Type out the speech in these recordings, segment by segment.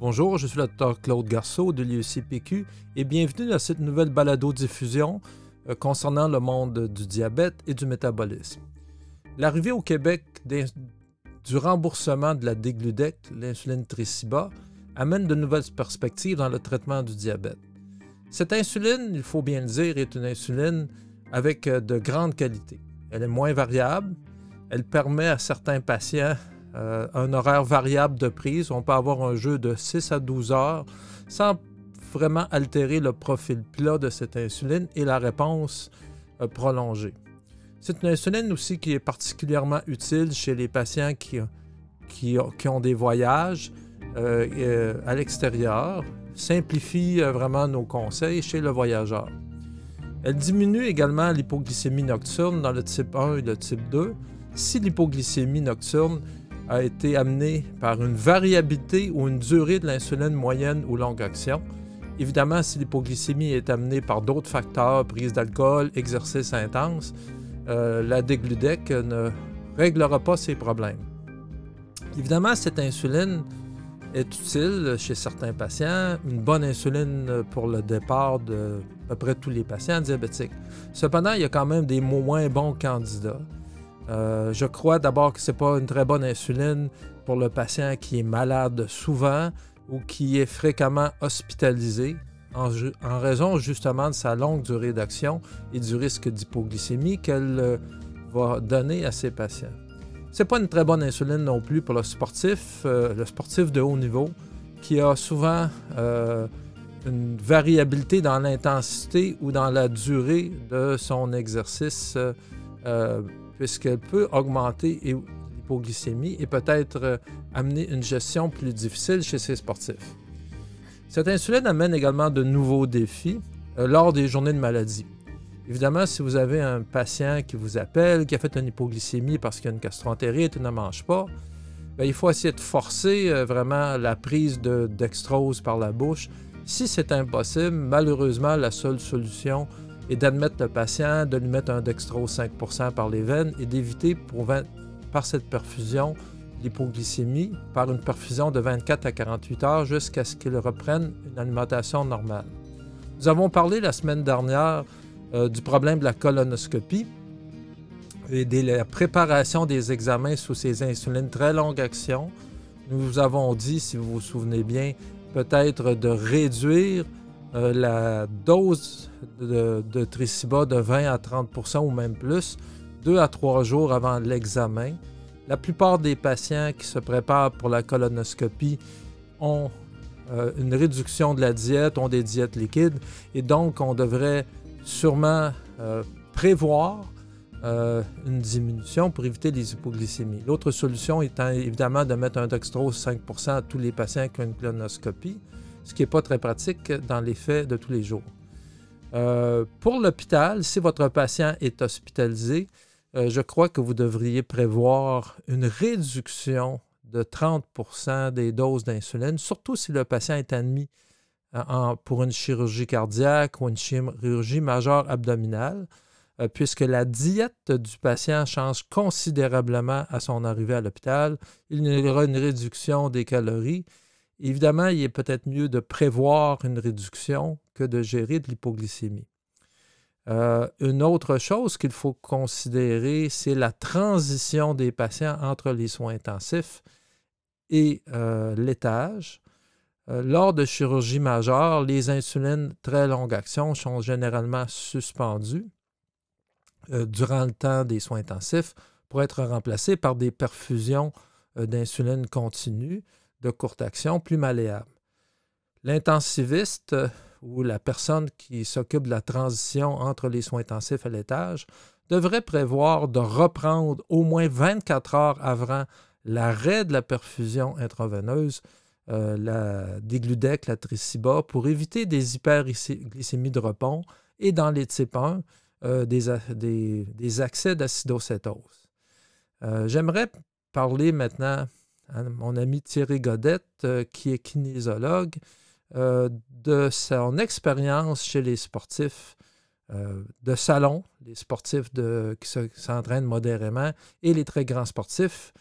Bonjour, je suis le Dr Claude Garceau de l'IECPQ et bienvenue dans cette nouvelle balado-diffusion euh, concernant le monde du diabète et du métabolisme. L'arrivée au Québec du remboursement de la Dégludec, l'insuline Triciba, amène de nouvelles perspectives dans le traitement du diabète. Cette insuline, il faut bien le dire, est une insuline avec euh, de grandes qualités. Elle est moins variable, elle permet à certains patients euh, un horaire variable de prise. On peut avoir un jeu de 6 à 12 heures sans vraiment altérer le profil plat de cette insuline et la réponse euh, prolongée. C'est une insuline aussi qui est particulièrement utile chez les patients qui, ont des voyages euh, à l'extérieur, simplifie vraiment nos conseils chez le voyageur. Elle diminue également l'hypoglycémie nocturne dans le type 1 et le type 2 si l'hypoglycémie nocturne a été amené par une variabilité ou une durée de l'insuline moyenne ou longue action. Évidemment, si l'hypoglycémie est amenée par d'autres facteurs, prise d'alcool, exercice intense, euh, la dégludec ne réglera pas ces problèmes. Évidemment, cette insuline est utile chez certains patients, une bonne insuline pour le départ de à peu près tous les patients diabétiques. Cependant, il y a quand même des moins bons candidats. Euh, je crois d'abord que ce n'est pas une très bonne insuline pour le patient qui est malade souvent ou qui est fréquemment hospitalisé en, raison justement de sa longue durée d'action et du risque d'hypoglycémie qu'elle euh, va donner à ses patients. Ce n'est pas une très bonne insuline non plus pour le sportif, euh, le sportif de haut niveau, qui a souvent une variabilité dans l'intensité ou dans la durée de son exercice puisqu'elle peut augmenter l'hypoglycémie et peut-être euh, amener une gestion plus difficile chez ces sportifs. Cette insuline amène également de nouveaux défis euh, lors des journées de maladie. Évidemment, si vous avez un patient qui vous appelle, qui a fait une hypoglycémie parce qu'il a une gastroentérite et ne mange pas, ben, il faut essayer de forcer euh, vraiment la prise de dextrose par la bouche. Si c'est impossible, malheureusement, la seule solution, et d'admettre le patient, de lui mettre un dextrose 5% par les veines et d'éviter par cette perfusion l'hypoglycémie par une perfusion de 24 à 48 heures jusqu'à ce qu'il reprenne une alimentation normale. Nous avons parlé la semaine dernière euh, du problème de la colonoscopie et de la préparation des examens sous ces insulines très longue action. Nous avons dit, si vous vous souvenez bien, peut-être de réduire euh, la dose de, Triciba de 20 à 30% ou même plus, deux à trois jours avant l'examen. La plupart des patients qui se préparent pour la colonoscopie ont euh, une réduction de la diète, ont des diètes liquides, et donc on devrait sûrement euh, prévoir une diminution pour éviter les hypoglycémies. L'autre solution étant évidemment de mettre un dextrose 5% à tous les patients qui ont une colonoscopie ce qui n'est pas très pratique dans les faits de tous les jours. Euh, pour l'hôpital, si votre patient est hospitalisé, euh, je crois que vous devriez prévoir une réduction de 30% des doses d'insuline, surtout si le patient est admis euh, pour une chirurgie cardiaque ou une chirurgie majeure abdominale, puisque la diète du patient change considérablement à son arrivée à l'hôpital. Il y aura une réduction des calories Évidemment, il est peut-être mieux de prévoir une réduction que de gérer de l'hypoglycémie. Euh, une autre chose qu'il faut considérer, c'est la transition des patients entre les soins intensifs et euh, l'étage. Euh, lors de chirurgie majeure, les insulines très longue action sont généralement suspendues durant le temps des soins intensifs pour être remplacées par des perfusions d'insuline continue de courte action plus malléable. L'intensiviste euh, ou la personne qui s'occupe de la transition entre les soins intensifs et l'étage devrait prévoir de reprendre au moins 24 heures avant l'arrêt de la perfusion intraveineuse euh, la dégludec, la triciba, pour éviter des hyperglycémies de repos et dans les types 1, euh, des, accès d'acidocétose. J'aimerais parler maintenant mon ami Thierry Godette, euh, qui est kinésiologue, euh, de son expérience chez les sportifs euh, de salon, les sportifs qui s'entraînent modérément, et les très grands sportifs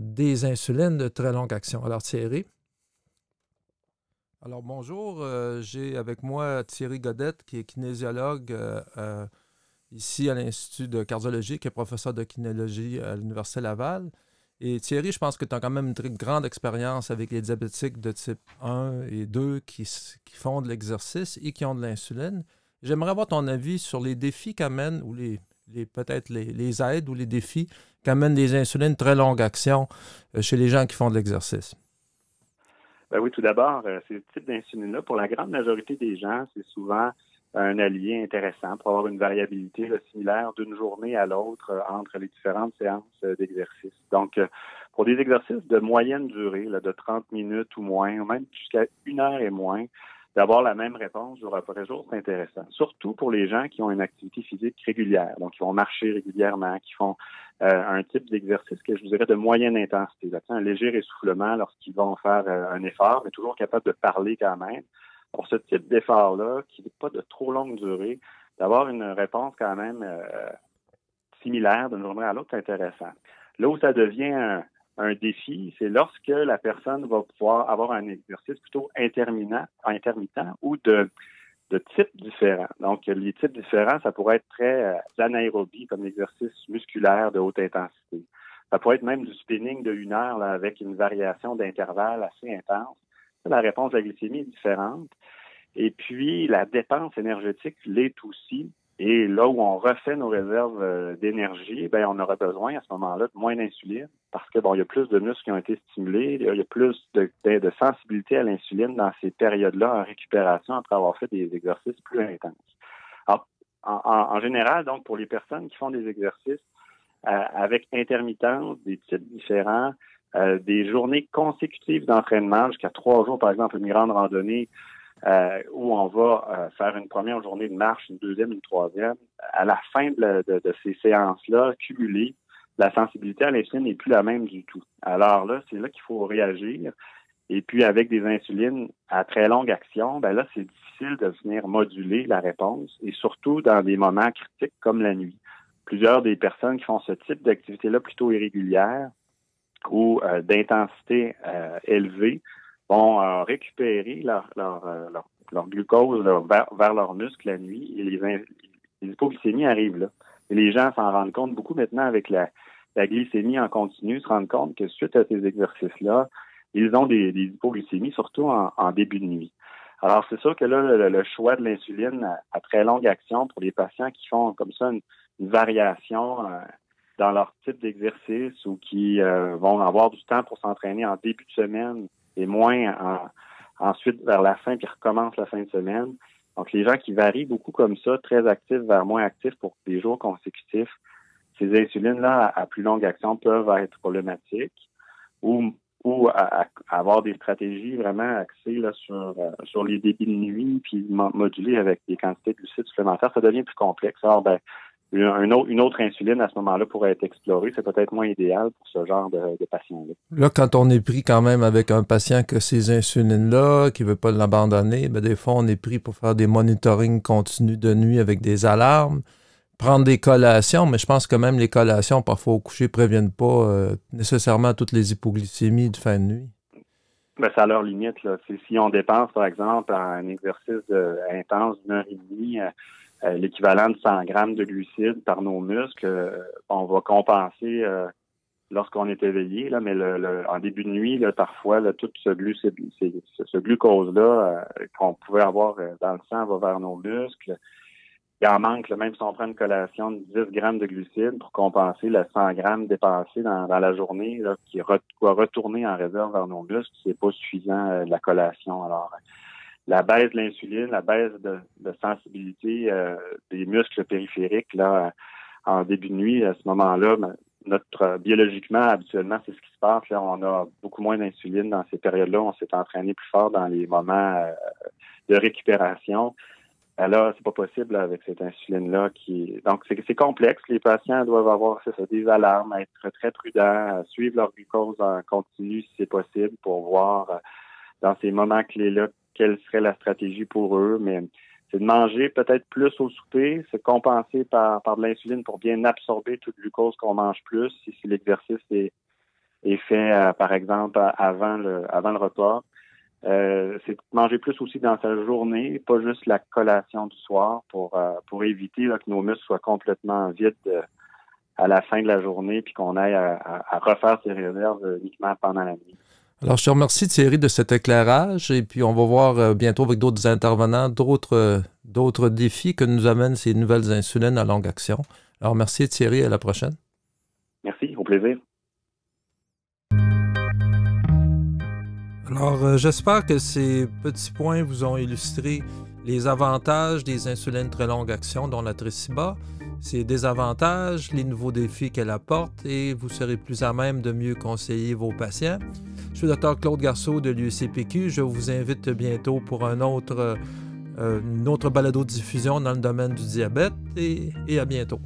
des insulines de très longue action. Alors Thierry? Alors bonjour, j'ai avec moi Thierry Godette qui est kinésiologue ici à l'Institut de cardiologie, qui est professeur de kinéologie à l'Université Laval. Et Thierry, je pense que tu as quand même une très grande expérience avec les diabétiques de type 1 et 2 qui, font de l'exercice et qui ont de l'insuline. J'aimerais avoir ton avis sur les défis qu'amènent, ou les, peut-être les, aides ou les défis qu'amènent les insulines très longue action chez les gens qui font de l'exercice. Ben oui, tout d'abord, euh, ce type d'insuline-là, pour la grande majorité des gens, c'est souvent un allié intéressant pour avoir une variabilité similaire d'une journée à l'autre euh, entre les différentes séances euh, d'exercice. Donc, pour des exercices de moyenne durée, là, de 30 minutes ou moins, ou même jusqu'à une heure et moins, d'avoir la même réponse jour après jour, c'est intéressant. Surtout pour les gens qui ont une activité physique régulière, donc qui vont marcher régulièrement, qui font euh, un type d'exercice que je vous dirais de moyenne intensité, un léger essoufflement lorsqu'ils vont faire euh, un effort, mais toujours capable de parler quand même. Pour ce type d'effort-là, qui n'est pas de trop longue durée, d'avoir une réponse quand même euh, similaire d'une journée à l'autre, c'est intéressant. Là où ça devient un, un défi, c'est lorsque la personne va pouvoir avoir un exercice plutôt intermittent, intermittent ou de, de types différents. Donc, les types différents, ça pourrait être très euh, anaérobie comme exercice musculaire de haute intensité. Ça pourrait être même du spinning de une heure là, avec une variation d'intervalle assez intense. La réponse à la glycémie est différente. Et puis, la dépense énergétique l'est aussi. Et là où on refait nos réserves euh, d'énergie, ben on aura besoin à ce moment-là de moins d'insuline parce que bon, il y a plus de muscles qui ont été stimulés, il y a plus de, de sensibilité à l'insuline dans ces périodes-là en récupération après avoir fait des exercices plus intenses. Alors, en, en, général, donc pour les personnes qui font des exercices euh, avec intermittence, des types différents, euh, des journées consécutives d'entraînement jusqu'à trois jours, par exemple, une grande randonnée euh, où on va euh, faire une première journée de marche, une deuxième, une troisième. À la fin de, ces séances-là, cumulées, la sensibilité à l'insuline n'est plus la même du tout. Alors là, c'est là qu'il faut réagir. Et puis avec des insulines à très longue action, ben là, c'est difficile de venir moduler la réponse, et surtout dans des moments critiques comme la nuit. Plusieurs des personnes qui font ce type d'activité-là plutôt irrégulière ou euh, d'intensité élevée vont euh, récupérer leur, leur, euh, leur, glucose vers, leurs muscles la nuit et les, les hypoglycémies arrivent là. Et les gens s'en rendent compte beaucoup maintenant avec la, la glycémie en continu, se rendent compte que suite à ces exercices-là, ils ont des, des hypoglycémies, surtout en, en, début de nuit. Alors, c'est sûr que là, le, choix de l'insuline à, très longue action pour les patients qui font comme ça une, variation euh, dans leur type d'exercice ou qui vont avoir du temps pour s'entraîner en début de semaine et moins ensuite vers la fin, puis recommence la fin de semaine. Donc, les gens qui varient beaucoup comme ça, très actifs vers moins actifs pour des jours consécutifs, ces insulines-là à, plus longue action peuvent être problématiques ou, ou avoir des stratégies vraiment axées là, sur, euh, sur les débits de nuit, puis modulées avec des quantités de glucides supplémentaires. Ça devient plus complexe. Alors, ben, une autre insuline à ce moment-là pourrait être explorée. C'est peut-être moins idéal pour ce genre de, de patient-là. Là, quand on est pris quand même avec un patient que ces insulines-là, qui ne veut pas l'abandonner, ben des fois, on est pris pour faire des monitorings continus de nuit avec des alarmes, prendre des collations, mais je pense que même les collations, parfois au coucher, ne préviennent pas euh, nécessairement toutes les hypoglycémies de fin de nuit. Ben, ça a leur limite. Là. Si on dépense, par exemple, un exercice intense d'une heure et demie, euh, euh, l'équivalent de 100 grammes de glucides par nos muscles, euh, on va compenser euh, lorsqu'on est éveillé, là, mais le, en début de nuit, là, parfois, là, tout ce, glucide, ce, glucose-là qu'on pouvait avoir dans le sang va vers nos muscles. Il en manque, même si on prend une collation de 10 grammes de glucides pour compenser les 100 grammes dépensés dans, la journée, là, qui doit retourner en réserve vers nos muscles, c'est pas suffisant la collation. Alors, la baisse de l'insuline, la baisse de, sensibilité euh, des muscles périphériques là en début de nuit, à ce moment-là, ben, notre biologiquement, habituellement, c'est ce qui se passe. Là, on a beaucoup moins d'insuline dans ces périodes-là. On s'est entraîné plus fort dans les moments euh, de récupération. Là, c'est pas possible avec cette insuline-là qui. Donc, c'est complexe. Les patients doivent avoir ça, des alarmes, être très prudents, suivre leur glucose en continu si c'est possible pour voir euh, dans ces moments clés-là quelle serait la stratégie pour eux, mais c'est de manger peut-être plus au souper, c'est compenser par, par de l'insuline pour bien absorber tout le glucose qu'on mange plus si, l'exercice est, est fait, euh, par exemple, avant le, avant le repas. Euh, c'est manger plus aussi dans sa journée, pas juste la collation du soir pour, euh, pour éviter que nos muscles soient complètement vides euh, à la fin de la journée puis qu'on aille à, refaire ses réserves uniquement pendant la nuit. Alors, je te remercie Thierry de cet éclairage et puis on va voir bientôt avec d'autres intervenants d'autres, d'autres défis que nous amènent ces nouvelles insulines à longue action. Alors, merci Thierry, à la prochaine. Merci, au plaisir. Alors, euh, j'espère que ces petits points vous ont illustré les avantages des insulines très longue action, dont la Triciba, ses désavantages, les nouveaux défis qu'elle apporte et vous serez plus à même de mieux conseiller vos patients. Je suis le Dr Claude Garceau de l'UCPQ. Je vous invite bientôt pour un autre, euh, une autre balado-diffusion dans le domaine du diabète et à bientôt.